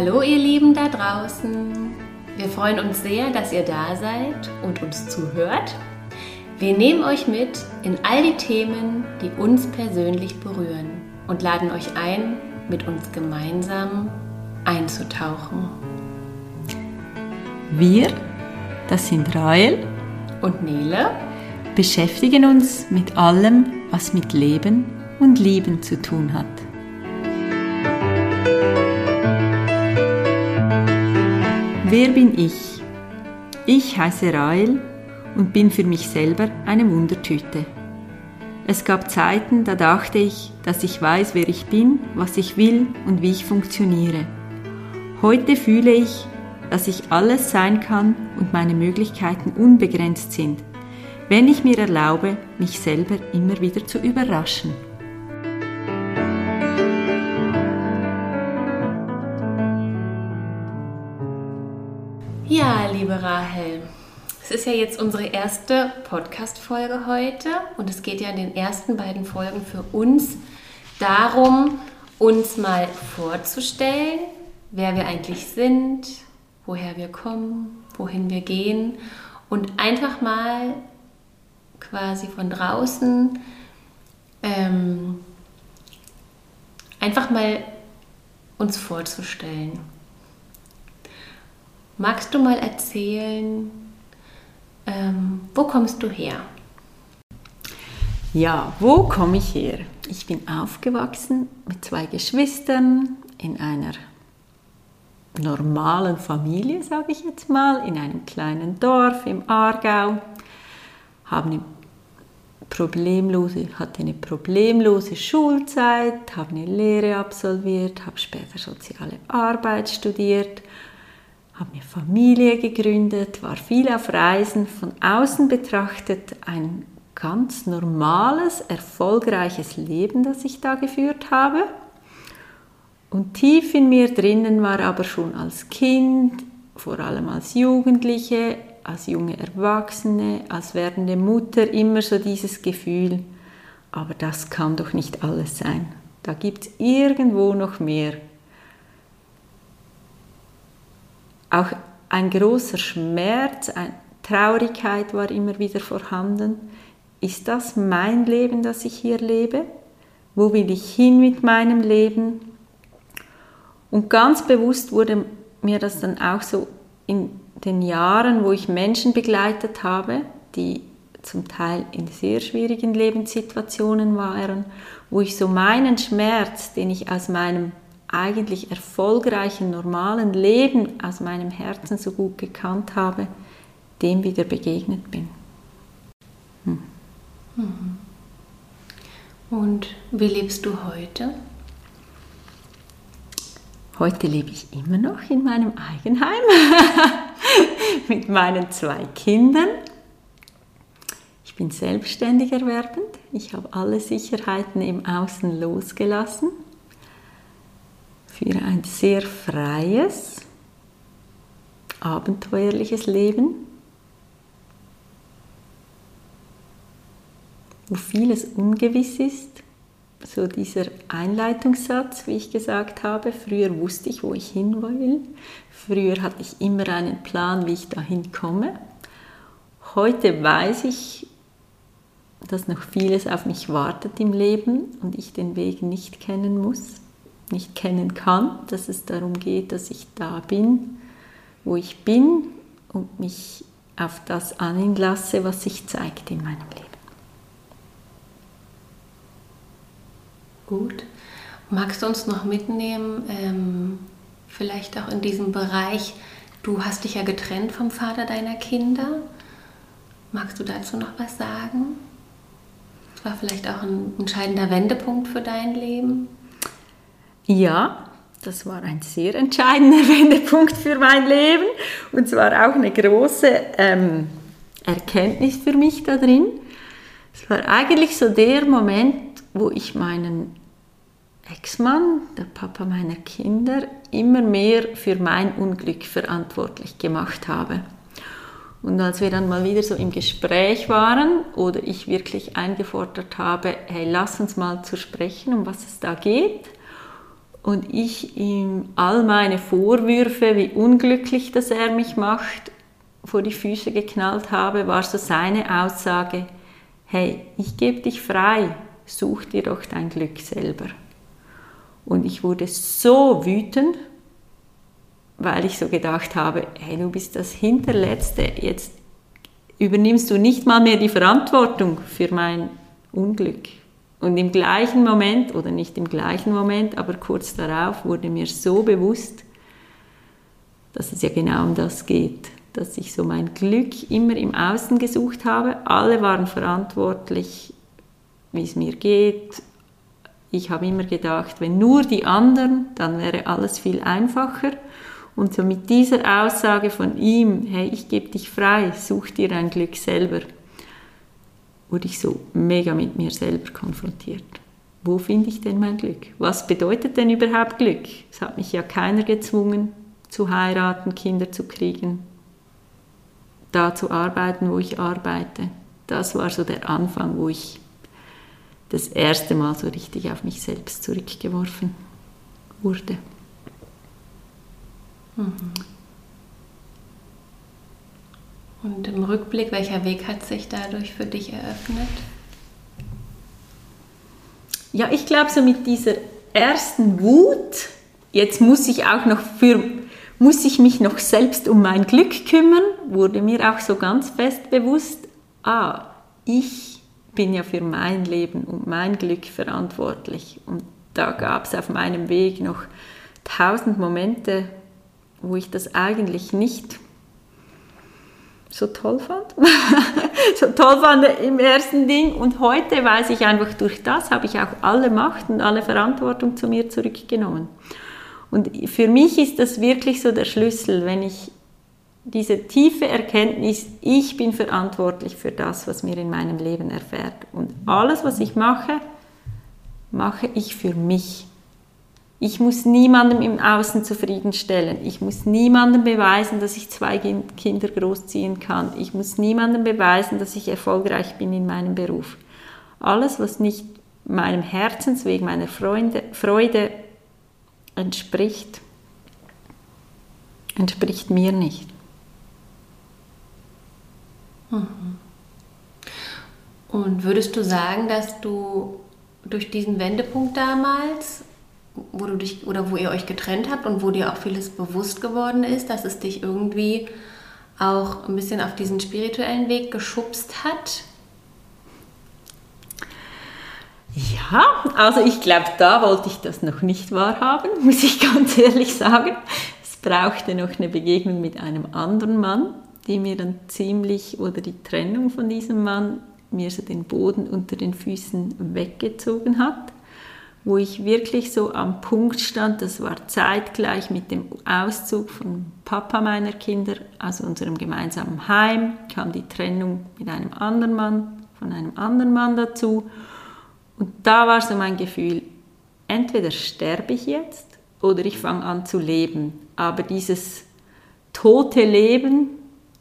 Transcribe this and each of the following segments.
Hallo ihr Lieben da draußen. Wir freuen uns sehr, dass ihr da seid und uns zuhört. Wir nehmen euch mit in all die Themen, die uns persönlich berühren und laden euch ein, mit uns gemeinsam einzutauchen. Wir, das sind Rael und Nele, beschäftigen uns mit allem, was mit Leben und Lieben zu tun hat. Wer bin ich? Ich heiße Rael und bin für mich selber eine Wundertüte. Es gab Zeiten, da dachte ich, dass ich weiß, wer ich bin, was ich will und wie ich funktioniere. Heute fühle ich, dass ich alles sein kann und meine Möglichkeiten unbegrenzt sind, wenn ich mir erlaube, mich selber immer wieder zu überraschen. Liebe Rahel, es ist ja jetzt unsere erste Podcast-Folge heute und es geht ja in den ersten beiden Folgen für uns darum, uns mal vorzustellen, wer wir eigentlich sind, woher wir kommen, wohin wir gehen und einfach mal quasi von draußen ähm, einfach mal uns vorzustellen. Magst du mal erzählen, ähm, wo kommst du her? Ja, wo komme ich her? Ich bin aufgewachsen mit zwei Geschwistern in einer normalen Familie, sage ich jetzt mal, in einem kleinen Dorf im Aargau. Haben eine problemlose, hatte eine problemlose Schulzeit, habe eine Lehre absolviert, habe später soziale Arbeit studiert habe eine Familie gegründet, war viel auf Reisen, von außen betrachtet ein ganz normales, erfolgreiches Leben, das ich da geführt habe. Und tief in mir drinnen war aber schon als Kind, vor allem als Jugendliche, als junge Erwachsene, als werdende Mutter immer so dieses Gefühl, aber das kann doch nicht alles sein. Da gibt es irgendwo noch mehr. Auch ein großer Schmerz, eine Traurigkeit war immer wieder vorhanden. Ist das mein Leben, das ich hier lebe? Wo will ich hin mit meinem Leben? Und ganz bewusst wurde mir das dann auch so in den Jahren, wo ich Menschen begleitet habe, die zum Teil in sehr schwierigen Lebenssituationen waren, wo ich so meinen Schmerz, den ich aus meinem eigentlich erfolgreichen, normalen Leben aus meinem Herzen so gut gekannt habe, dem wieder begegnet bin. Hm. Mhm. Und wie lebst du heute? Heute lebe ich immer noch in meinem Eigenheim mit meinen zwei Kindern. Ich bin selbstständig erwerbend. Ich habe alle Sicherheiten im Außen losgelassen für ein sehr freies, abenteuerliches Leben, wo vieles ungewiss ist. So dieser Einleitungssatz, wie ich gesagt habe, früher wusste ich, wo ich hin will. Früher hatte ich immer einen Plan, wie ich dahin komme. Heute weiß ich, dass noch vieles auf mich wartet im Leben und ich den Weg nicht kennen muss nicht kennen kann, dass es darum geht, dass ich da bin, wo ich bin und mich auf das anlasse, was sich zeigt in meinem Leben. Gut. Magst du uns noch mitnehmen, ähm, vielleicht auch in diesem Bereich, du hast dich ja getrennt vom Vater deiner Kinder. Magst du dazu noch was sagen? Das war vielleicht auch ein entscheidender Wendepunkt für dein Leben. Ja, das war ein sehr entscheidender Wendepunkt für mein Leben und zwar auch eine große ähm, Erkenntnis für mich da drin. Es war eigentlich so der Moment, wo ich meinen Ex-Mann, der Papa meiner Kinder, immer mehr für mein Unglück verantwortlich gemacht habe. Und als wir dann mal wieder so im Gespräch waren oder ich wirklich eingefordert habe, hey, lass uns mal zu sprechen, um was es da geht, und ich ihm all meine Vorwürfe, wie unglücklich das er mich macht, vor die Füße geknallt habe, war so seine Aussage, hey, ich gebe dich frei, such dir doch dein Glück selber. Und ich wurde so wütend, weil ich so gedacht habe, hey, du bist das Hinterletzte, jetzt übernimmst du nicht mal mehr die Verantwortung für mein Unglück. Und im gleichen Moment, oder nicht im gleichen Moment, aber kurz darauf wurde mir so bewusst, dass es ja genau um das geht, dass ich so mein Glück immer im Außen gesucht habe. Alle waren verantwortlich, wie es mir geht. Ich habe immer gedacht, wenn nur die anderen, dann wäre alles viel einfacher. Und so mit dieser Aussage von ihm, hey, ich gebe dich frei, such dir dein Glück selber, wurde ich so mega mit mir selber konfrontiert. Wo finde ich denn mein Glück? Was bedeutet denn überhaupt Glück? Es hat mich ja keiner gezwungen, zu heiraten, Kinder zu kriegen, da zu arbeiten, wo ich arbeite. Das war so der Anfang, wo ich das erste Mal so richtig auf mich selbst zurückgeworfen wurde. Mhm. Und im Rückblick, welcher Weg hat sich dadurch für dich eröffnet? Ja, ich glaube so mit dieser ersten Wut, jetzt muss ich auch noch für, muss ich mich noch selbst um mein Glück kümmern, wurde mir auch so ganz fest bewusst, ah, ich bin ja für mein Leben und mein Glück verantwortlich. Und da gab es auf meinem Weg noch tausend Momente, wo ich das eigentlich nicht so toll fand. so toll fand im ersten Ding. Und heute weiß ich einfach, durch das habe ich auch alle Macht und alle Verantwortung zu mir zurückgenommen. Und für mich ist das wirklich so der Schlüssel, wenn ich diese tiefe Erkenntnis, ich bin verantwortlich für das, was mir in meinem Leben erfährt. Und alles, was ich mache, mache ich für mich. Ich muss niemandem im Außen zufriedenstellen. Ich muss niemandem beweisen, dass ich zwei Kinder großziehen kann. Ich muss niemandem beweisen, dass ich erfolgreich bin in meinem Beruf. Alles, was nicht meinem Herzensweg, meiner Freunde, Freude entspricht, entspricht mir nicht. Mhm. Und würdest du sagen, dass du durch diesen Wendepunkt damals wo du dich oder wo ihr euch getrennt habt und wo dir auch vieles bewusst geworden ist, dass es dich irgendwie auch ein bisschen auf diesen spirituellen Weg geschubst hat? Ja, also ich glaube, da wollte ich das noch nicht wahrhaben, muss ich ganz ehrlich sagen. Es brauchte noch eine Begegnung mit einem anderen Mann, die mir dann ziemlich, oder die Trennung von diesem Mann, mir so den Boden unter den Füßen weggezogen hat wo ich wirklich so am Punkt stand, das war zeitgleich mit dem Auszug von Papa meiner Kinder aus unserem gemeinsamen Heim, kam die Trennung mit einem anderen Mann, von einem anderen Mann dazu. Und da war so mein Gefühl, entweder sterbe ich jetzt oder ich fange an zu leben. Aber dieses tote Leben,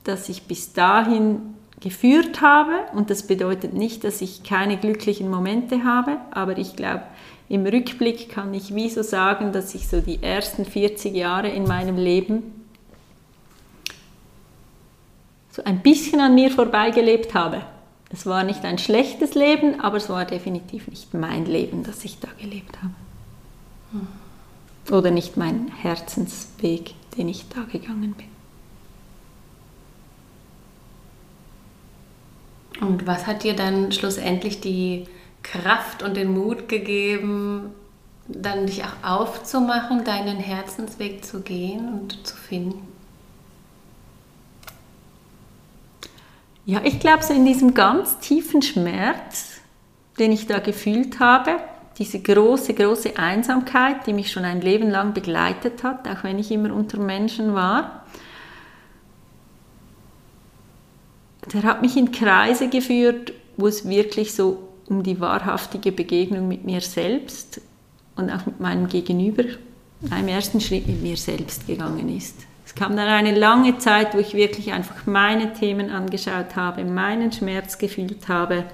das ich bis dahin geführt habe, und das bedeutet nicht, dass ich keine glücklichen Momente habe, aber ich glaube, im Rückblick kann ich wie so sagen, dass ich so die ersten 40 Jahre in meinem Leben so ein bisschen an mir vorbeigelebt habe. Es war nicht ein schlechtes Leben, aber es war definitiv nicht mein Leben, das ich da gelebt habe. Oder nicht mein Herzensweg, den ich da gegangen bin. Und was hat dir dann schlussendlich die Kraft und den Mut gegeben, dann dich auch aufzumachen, deinen Herzensweg zu gehen und zu finden? Ja, ich glaube, so in diesem ganz tiefen Schmerz, den ich da gefühlt habe, diese große, große Einsamkeit, die mich schon ein Leben lang begleitet hat, auch wenn ich immer unter Menschen war, der hat mich in Kreise geführt, wo es wirklich so um die wahrhaftige Begegnung mit mir selbst und auch mit meinem Gegenüber, einem ersten Schritt mit mir selbst gegangen ist. Es kam dann eine lange Zeit, wo ich wirklich einfach meine Themen angeschaut habe, meinen Schmerz gefühlt habe,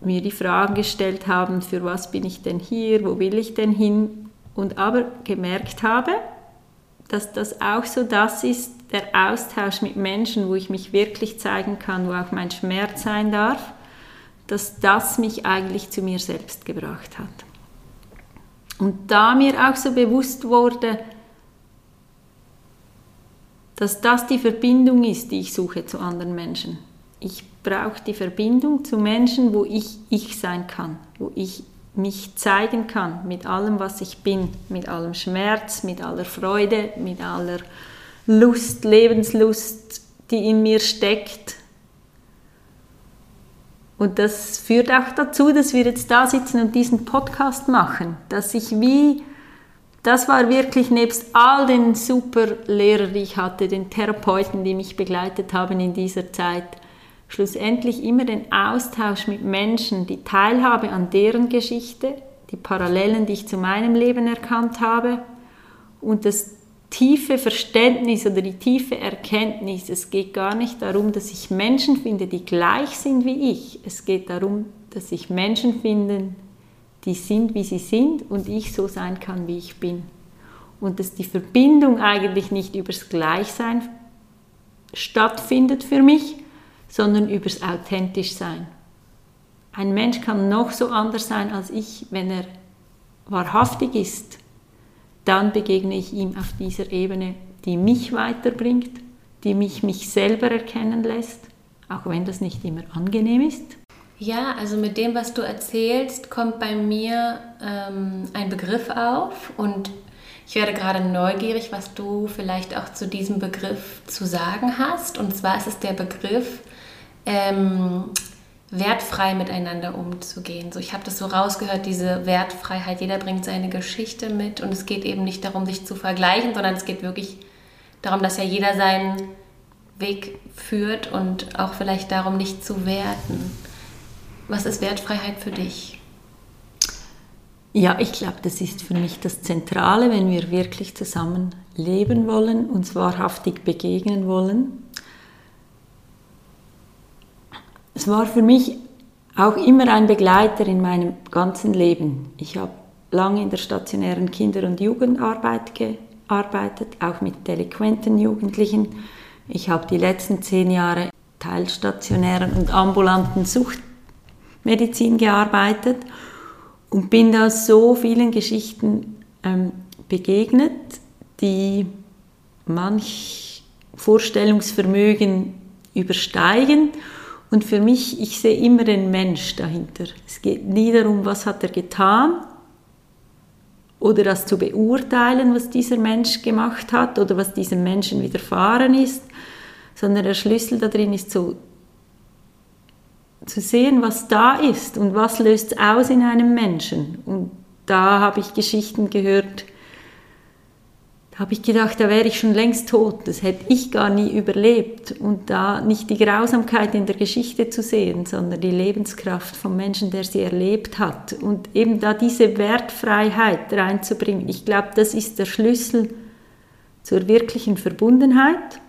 mir die Fragen gestellt habe, für was bin ich denn hier, wo will ich denn hin und aber gemerkt habe, dass das auch so das ist, der Austausch mit Menschen, wo ich mich wirklich zeigen kann, wo auch mein Schmerz sein darf, dass das mich eigentlich zu mir selbst gebracht hat. Und da mir auch so bewusst wurde, dass das die Verbindung ist, die ich suche zu anderen Menschen. Ich brauche die Verbindung zu Menschen, wo ich ich sein kann, wo ich mich zeigen kann mit allem, was ich bin, mit allem Schmerz, mit aller Freude, mit aller Lust, Lebenslust, die in mir steckt. Und das führt auch dazu, dass wir jetzt da sitzen und diesen Podcast machen, dass ich wie, das war wirklich nebst all den super Lehrern, die ich hatte, den Therapeuten, die mich begleitet haben in dieser Zeit, schlussendlich immer den Austausch mit Menschen, die Teilhabe an deren Geschichte, die Parallelen, die ich zu meinem Leben erkannt habe und das tiefe Verständnis oder die tiefe Erkenntnis, es geht gar nicht darum, dass ich Menschen finde, die gleich sind wie ich. Es geht darum, dass ich Menschen finde, die sind, wie sie sind und ich so sein kann, wie ich bin. Und dass die Verbindung eigentlich nicht übers Gleichsein stattfindet für mich, sondern übers authentisch sein. Ein Mensch kann noch so anders sein als ich, wenn er wahrhaftig ist. Dann begegne ich ihm auf dieser Ebene, die mich weiterbringt, die mich mich selber erkennen lässt, auch wenn das nicht immer angenehm ist. Ja, also mit dem, was du erzählst, kommt bei mir ähm, ein Begriff auf und ich werde gerade neugierig, was du vielleicht auch zu diesem Begriff zu sagen hast. Und zwar ist es der Begriff ähm, wertfrei miteinander umzugehen. So, ich habe das so rausgehört, diese Wertfreiheit. Jeder bringt seine Geschichte mit und es geht eben nicht darum, sich zu vergleichen, sondern es geht wirklich darum, dass ja jeder seinen Weg führt und auch vielleicht darum, nicht zu werten. Was ist Wertfreiheit für dich? Ja, ich glaube, das ist für mich das Zentrale, wenn wir wirklich zusammen leben wollen, uns wahrhaftig begegnen wollen es war für mich auch immer ein Begleiter in meinem ganzen Leben. Ich habe lange in der stationären Kinder- und Jugendarbeit gearbeitet, auch mit delinquenten Jugendlichen. Ich habe die letzten zehn Jahre teilstationären und ambulanten Suchtmedizin gearbeitet und bin da so vielen Geschichten ähm, begegnet, die manch Vorstellungsvermögen übersteigen und für mich, ich sehe immer den Mensch dahinter. Es geht nie darum, was hat er getan oder das zu beurteilen, was dieser Mensch gemacht hat oder was diesem Menschen widerfahren ist, sondern der Schlüssel da drin ist so zu sehen, was da ist und was löst aus in einem Menschen. Und da habe ich Geschichten gehört, da habe ich gedacht, da wäre ich schon längst tot, das hätte ich gar nie überlebt. Und da nicht die Grausamkeit in der Geschichte zu sehen, sondern die Lebenskraft vom Menschen, der sie erlebt hat. Und eben da diese Wertfreiheit reinzubringen, ich glaube, das ist der Schlüssel zur wirklichen Verbundenheit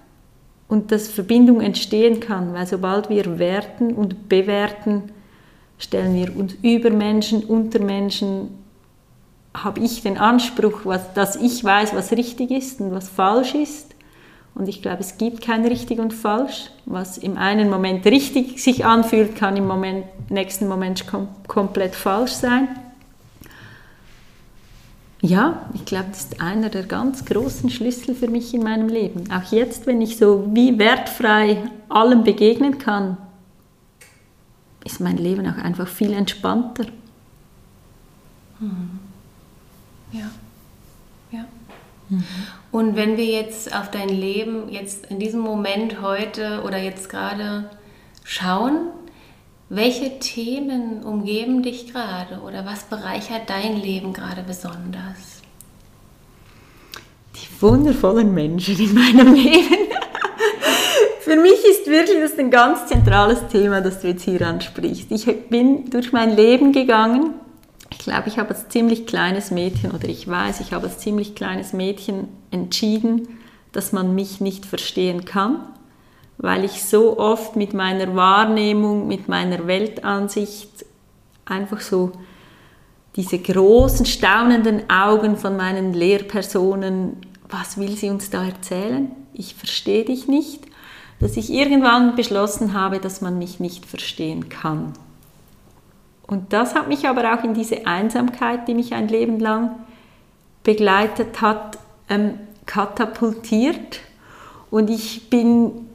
und dass Verbindung entstehen kann, weil sobald wir werten und bewerten, stellen wir uns über Menschen, unter Menschen, habe ich den Anspruch, was, dass ich weiß, was richtig ist und was falsch ist. Und ich glaube, es gibt kein richtig und falsch. Was im einen Moment richtig sich anfühlt, kann im Moment, nächsten Moment kom komplett falsch sein. Ja, ich glaube, das ist einer der ganz großen Schlüssel für mich in meinem Leben. Auch jetzt, wenn ich so wie wertfrei allem begegnen kann, ist mein Leben auch einfach viel entspannter. Mhm. Ja. Ja. Mhm. Und wenn wir jetzt auf dein Leben jetzt in diesem Moment heute oder jetzt gerade schauen, welche Themen umgeben dich gerade oder was bereichert dein Leben gerade besonders? Die wundervollen Menschen in meinem Leben. Für mich ist wirklich das ein ganz zentrales Thema, das du jetzt hier ansprichst. Ich bin durch mein Leben gegangen ich glaube, ich habe als ziemlich kleines Mädchen oder ich weiß, ich habe als ziemlich kleines Mädchen entschieden, dass man mich nicht verstehen kann, weil ich so oft mit meiner Wahrnehmung, mit meiner Weltansicht einfach so diese großen, staunenden Augen von meinen Lehrpersonen, was will sie uns da erzählen? Ich verstehe dich nicht, dass ich irgendwann beschlossen habe, dass man mich nicht verstehen kann. Und das hat mich aber auch in diese Einsamkeit, die mich ein Leben lang begleitet hat, ähm, katapultiert. Und ich bin,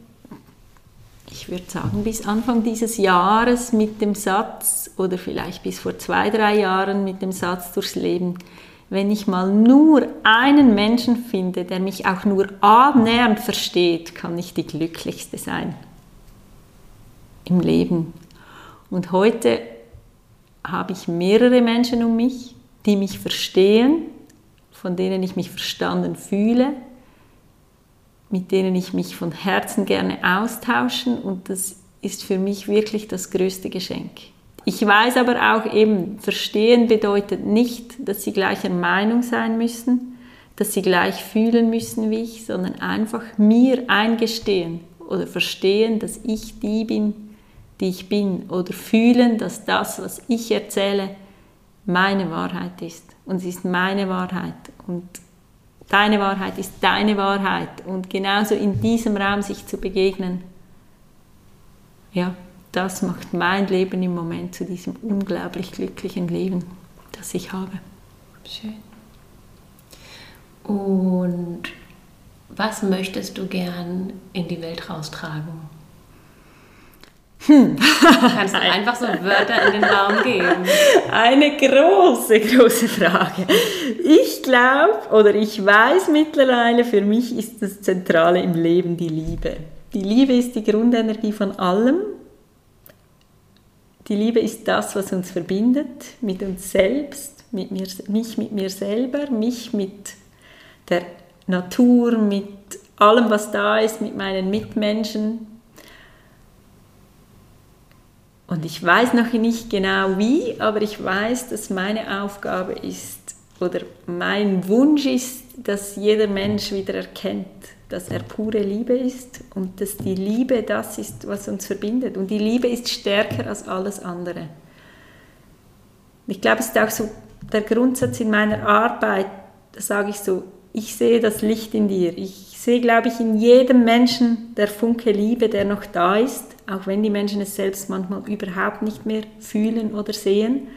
ich würde sagen, bis Anfang dieses Jahres mit dem Satz, oder vielleicht bis vor zwei, drei Jahren mit dem Satz durchs Leben, wenn ich mal nur einen Menschen finde, der mich auch nur annähernd versteht, kann ich die glücklichste sein im Leben. Und heute habe ich mehrere Menschen um mich, die mich verstehen, von denen ich mich verstanden fühle, mit denen ich mich von Herzen gerne austauschen und das ist für mich wirklich das größte Geschenk. Ich weiß aber auch eben, verstehen bedeutet nicht, dass sie gleicher Meinung sein müssen, dass sie gleich fühlen müssen wie ich, sondern einfach mir eingestehen oder verstehen, dass ich die bin, die ich bin oder fühlen, dass das, was ich erzähle, meine Wahrheit ist. Und es ist meine Wahrheit. Und deine Wahrheit ist deine Wahrheit. Und genauso in diesem Raum sich zu begegnen, ja, das macht mein Leben im Moment zu diesem unglaublich glücklichen Leben, das ich habe. Schön. Und was möchtest du gern in die Welt raustragen? Hm. Kannst du einfach so Wörter in den Raum geben? Eine große, große Frage. Ich glaube oder ich weiß mittlerweile, für mich ist das Zentrale im Leben die Liebe. Die Liebe ist die Grundenergie von allem die Liebe ist das, was uns verbindet mit uns selbst, mit mir, mich mit mir selber, mich mit der Natur, mit allem, was da ist, mit meinen Mitmenschen. Und ich weiß noch nicht genau wie, aber ich weiß, dass meine Aufgabe ist oder mein Wunsch ist, dass jeder Mensch wieder erkennt, dass er pure Liebe ist und dass die Liebe das ist, was uns verbindet. Und die Liebe ist stärker als alles andere. Ich glaube, es ist auch so der Grundsatz in meiner Arbeit, da sage ich so, ich sehe das Licht in dir. Ich sehe, glaube ich, in jedem Menschen der Funke Liebe, der noch da ist, auch wenn die Menschen es selbst manchmal überhaupt nicht mehr fühlen oder sehen.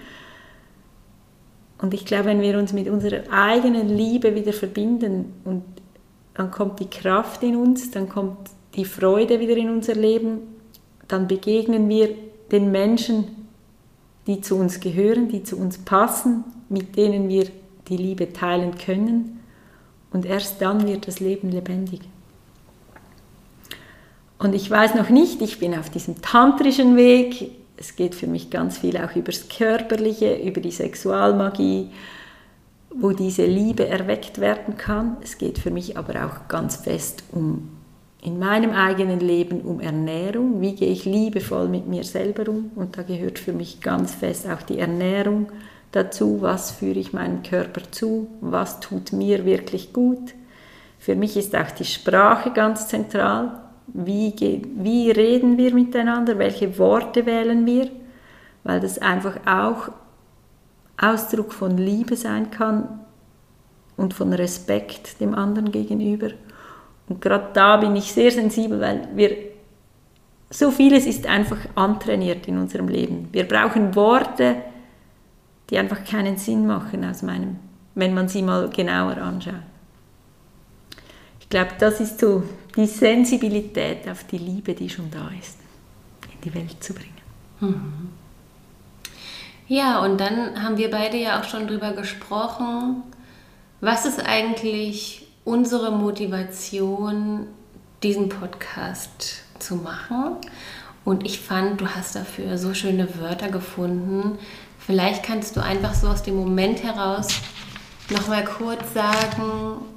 Und ich glaube, wenn wir uns mit unserer eigenen Liebe wieder verbinden und dann kommt die Kraft in uns, dann kommt die Freude wieder in unser Leben, dann begegnen wir den Menschen, die zu uns gehören, die zu uns passen, mit denen wir die Liebe teilen können und erst dann wird das Leben lebendig. Und ich weiß noch nicht, ich bin auf diesem tantrischen Weg, es geht für mich ganz viel auch über das Körperliche, über die Sexualmagie, wo diese Liebe erweckt werden kann. Es geht für mich aber auch ganz fest um in meinem eigenen Leben um Ernährung. Wie gehe ich liebevoll mit mir selber um? Und da gehört für mich ganz fest auch die Ernährung dazu. Was führe ich meinem Körper zu? Was tut mir wirklich gut? Für mich ist auch die Sprache ganz zentral. Wie, wie reden wir miteinander? Welche Worte wählen wir? Weil das einfach auch Ausdruck von Liebe sein kann und von Respekt dem anderen gegenüber. Und gerade da bin ich sehr sensibel, weil wir so vieles ist einfach antrainiert in unserem Leben. Wir brauchen Worte, die einfach keinen Sinn machen aus meinem, wenn man sie mal genauer anschaut. Glaube, das ist so die Sensibilität auf die Liebe, die schon da ist, in die Welt zu bringen. Mhm. Ja, und dann haben wir beide ja auch schon drüber gesprochen, was ist eigentlich unsere Motivation, diesen Podcast zu machen. Und ich fand, du hast dafür so schöne Wörter gefunden. Vielleicht kannst du einfach so aus dem Moment heraus nochmal kurz sagen,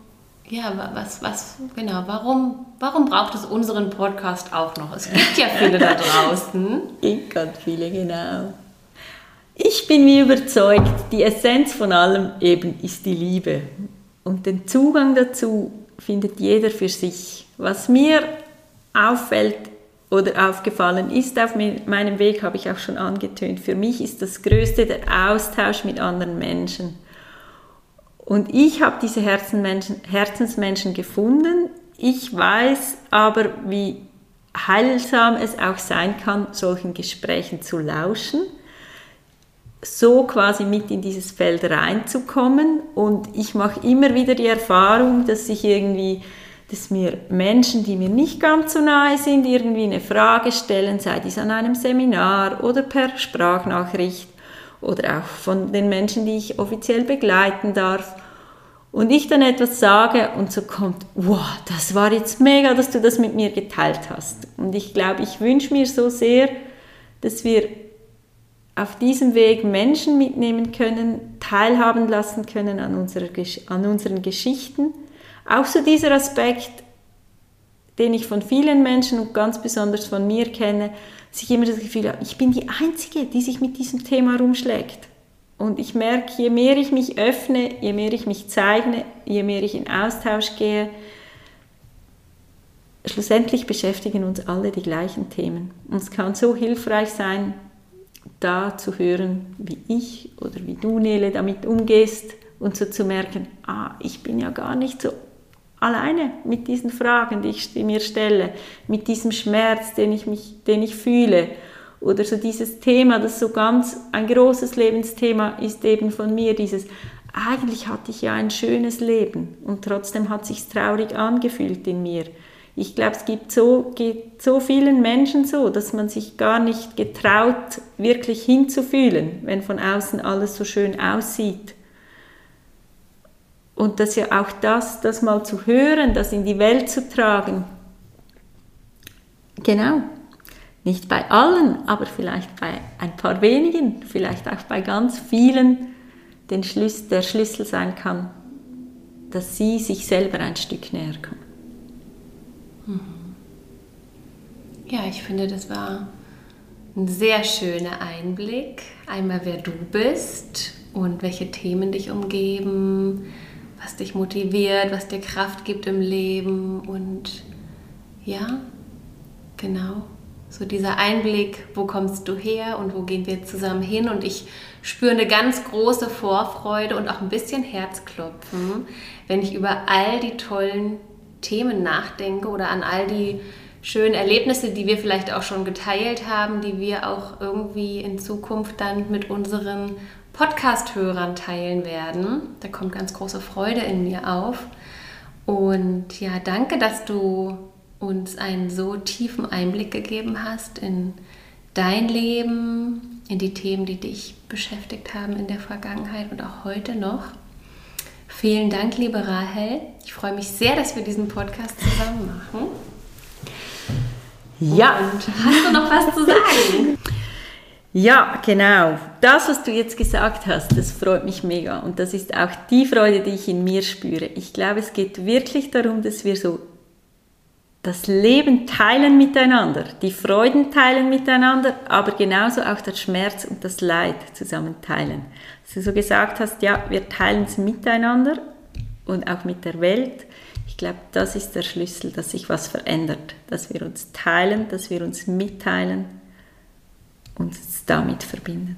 ja, was, was, genau, warum, warum braucht es unseren Podcast auch noch? Es gibt ja viele da draußen. Gibt ganz viele, genau. Ich bin mir überzeugt, die Essenz von allem eben ist die Liebe. Und den Zugang dazu findet jeder für sich. Was mir auffällt oder aufgefallen ist auf meinem Weg, habe ich auch schon angetönt. Für mich ist das Größte der Austausch mit anderen Menschen. Und ich habe diese Herzensmenschen, gefunden. Ich weiß aber, wie heilsam es auch sein kann, solchen Gesprächen zu lauschen, so quasi mit in dieses Feld reinzukommen. Und ich mache immer wieder die Erfahrung, dass ich irgendwie dass mir Menschen, die mir nicht ganz so nahe sind, irgendwie eine Frage stellen, sei dies an einem Seminar oder per Sprachnachricht oder auch von den Menschen, die ich offiziell begleiten darf. Und ich dann etwas sage und so kommt, wow, das war jetzt mega, dass du das mit mir geteilt hast. Und ich glaube, ich wünsche mir so sehr, dass wir auf diesem Weg Menschen mitnehmen können, teilhaben lassen können an, unserer, an unseren Geschichten auch so dieser Aspekt, den ich von vielen Menschen und ganz besonders von mir kenne, dass ich immer das Gefühl habe, ich bin die Einzige, die sich mit diesem Thema rumschlägt. Und ich merke, je mehr ich mich öffne, je mehr ich mich zeige, je mehr ich in Austausch gehe, schlussendlich beschäftigen uns alle die gleichen Themen. Und es kann so hilfreich sein, da zu hören, wie ich oder wie du, Nele, damit umgehst und so zu merken, ah, ich bin ja gar nicht so alleine mit diesen Fragen, die ich mir stelle, mit diesem Schmerz, den ich, mich, den ich fühle. Oder so dieses Thema, das so ganz ein großes Lebensthema ist eben von mir, dieses, eigentlich hatte ich ja ein schönes Leben und trotzdem hat sich traurig angefühlt in mir. Ich glaube, es gibt so, geht so vielen Menschen so, dass man sich gar nicht getraut, wirklich hinzufühlen, wenn von außen alles so schön aussieht. Und dass ja auch das, das mal zu hören, das in die Welt zu tragen, genau, nicht bei allen, aber vielleicht bei ein paar wenigen, vielleicht auch bei ganz vielen, den Schlüssel, der Schlüssel sein kann, dass sie sich selber ein Stück näher kommen. Mhm. Ja, ich finde, das war ein sehr schöner Einblick. Einmal, wer du bist und welche Themen dich umgeben, was dich motiviert, was dir Kraft gibt im Leben und ja, genau. So dieser Einblick, wo kommst du her und wo gehen wir zusammen hin und ich spüre eine ganz große Vorfreude und auch ein bisschen Herzklopfen, wenn ich über all die tollen Themen nachdenke oder an all die schönen Erlebnisse, die wir vielleicht auch schon geteilt haben, die wir auch irgendwie in Zukunft dann mit unseren Podcast-Hörern teilen werden. Da kommt ganz große Freude in mir auf. Und ja, danke, dass du uns einen so tiefen Einblick gegeben hast in dein Leben, in die Themen, die dich beschäftigt haben in der Vergangenheit und auch heute noch. Vielen Dank, liebe Rahel. Ich freue mich sehr, dass wir diesen Podcast zusammen machen. Ja. Und hast du noch was zu sagen? Ja, genau. Das, was du jetzt gesagt hast, das freut mich mega. Und das ist auch die Freude, die ich in mir spüre. Ich glaube, es geht wirklich darum, dass wir so das Leben teilen miteinander, die Freuden teilen miteinander, aber genauso auch der Schmerz und das Leid zusammen teilen. Dass du so gesagt hast, ja, wir teilen es miteinander und auch mit der Welt. Ich glaube, das ist der Schlüssel, dass sich was verändert, dass wir uns teilen, dass wir uns mitteilen und damit verbinden.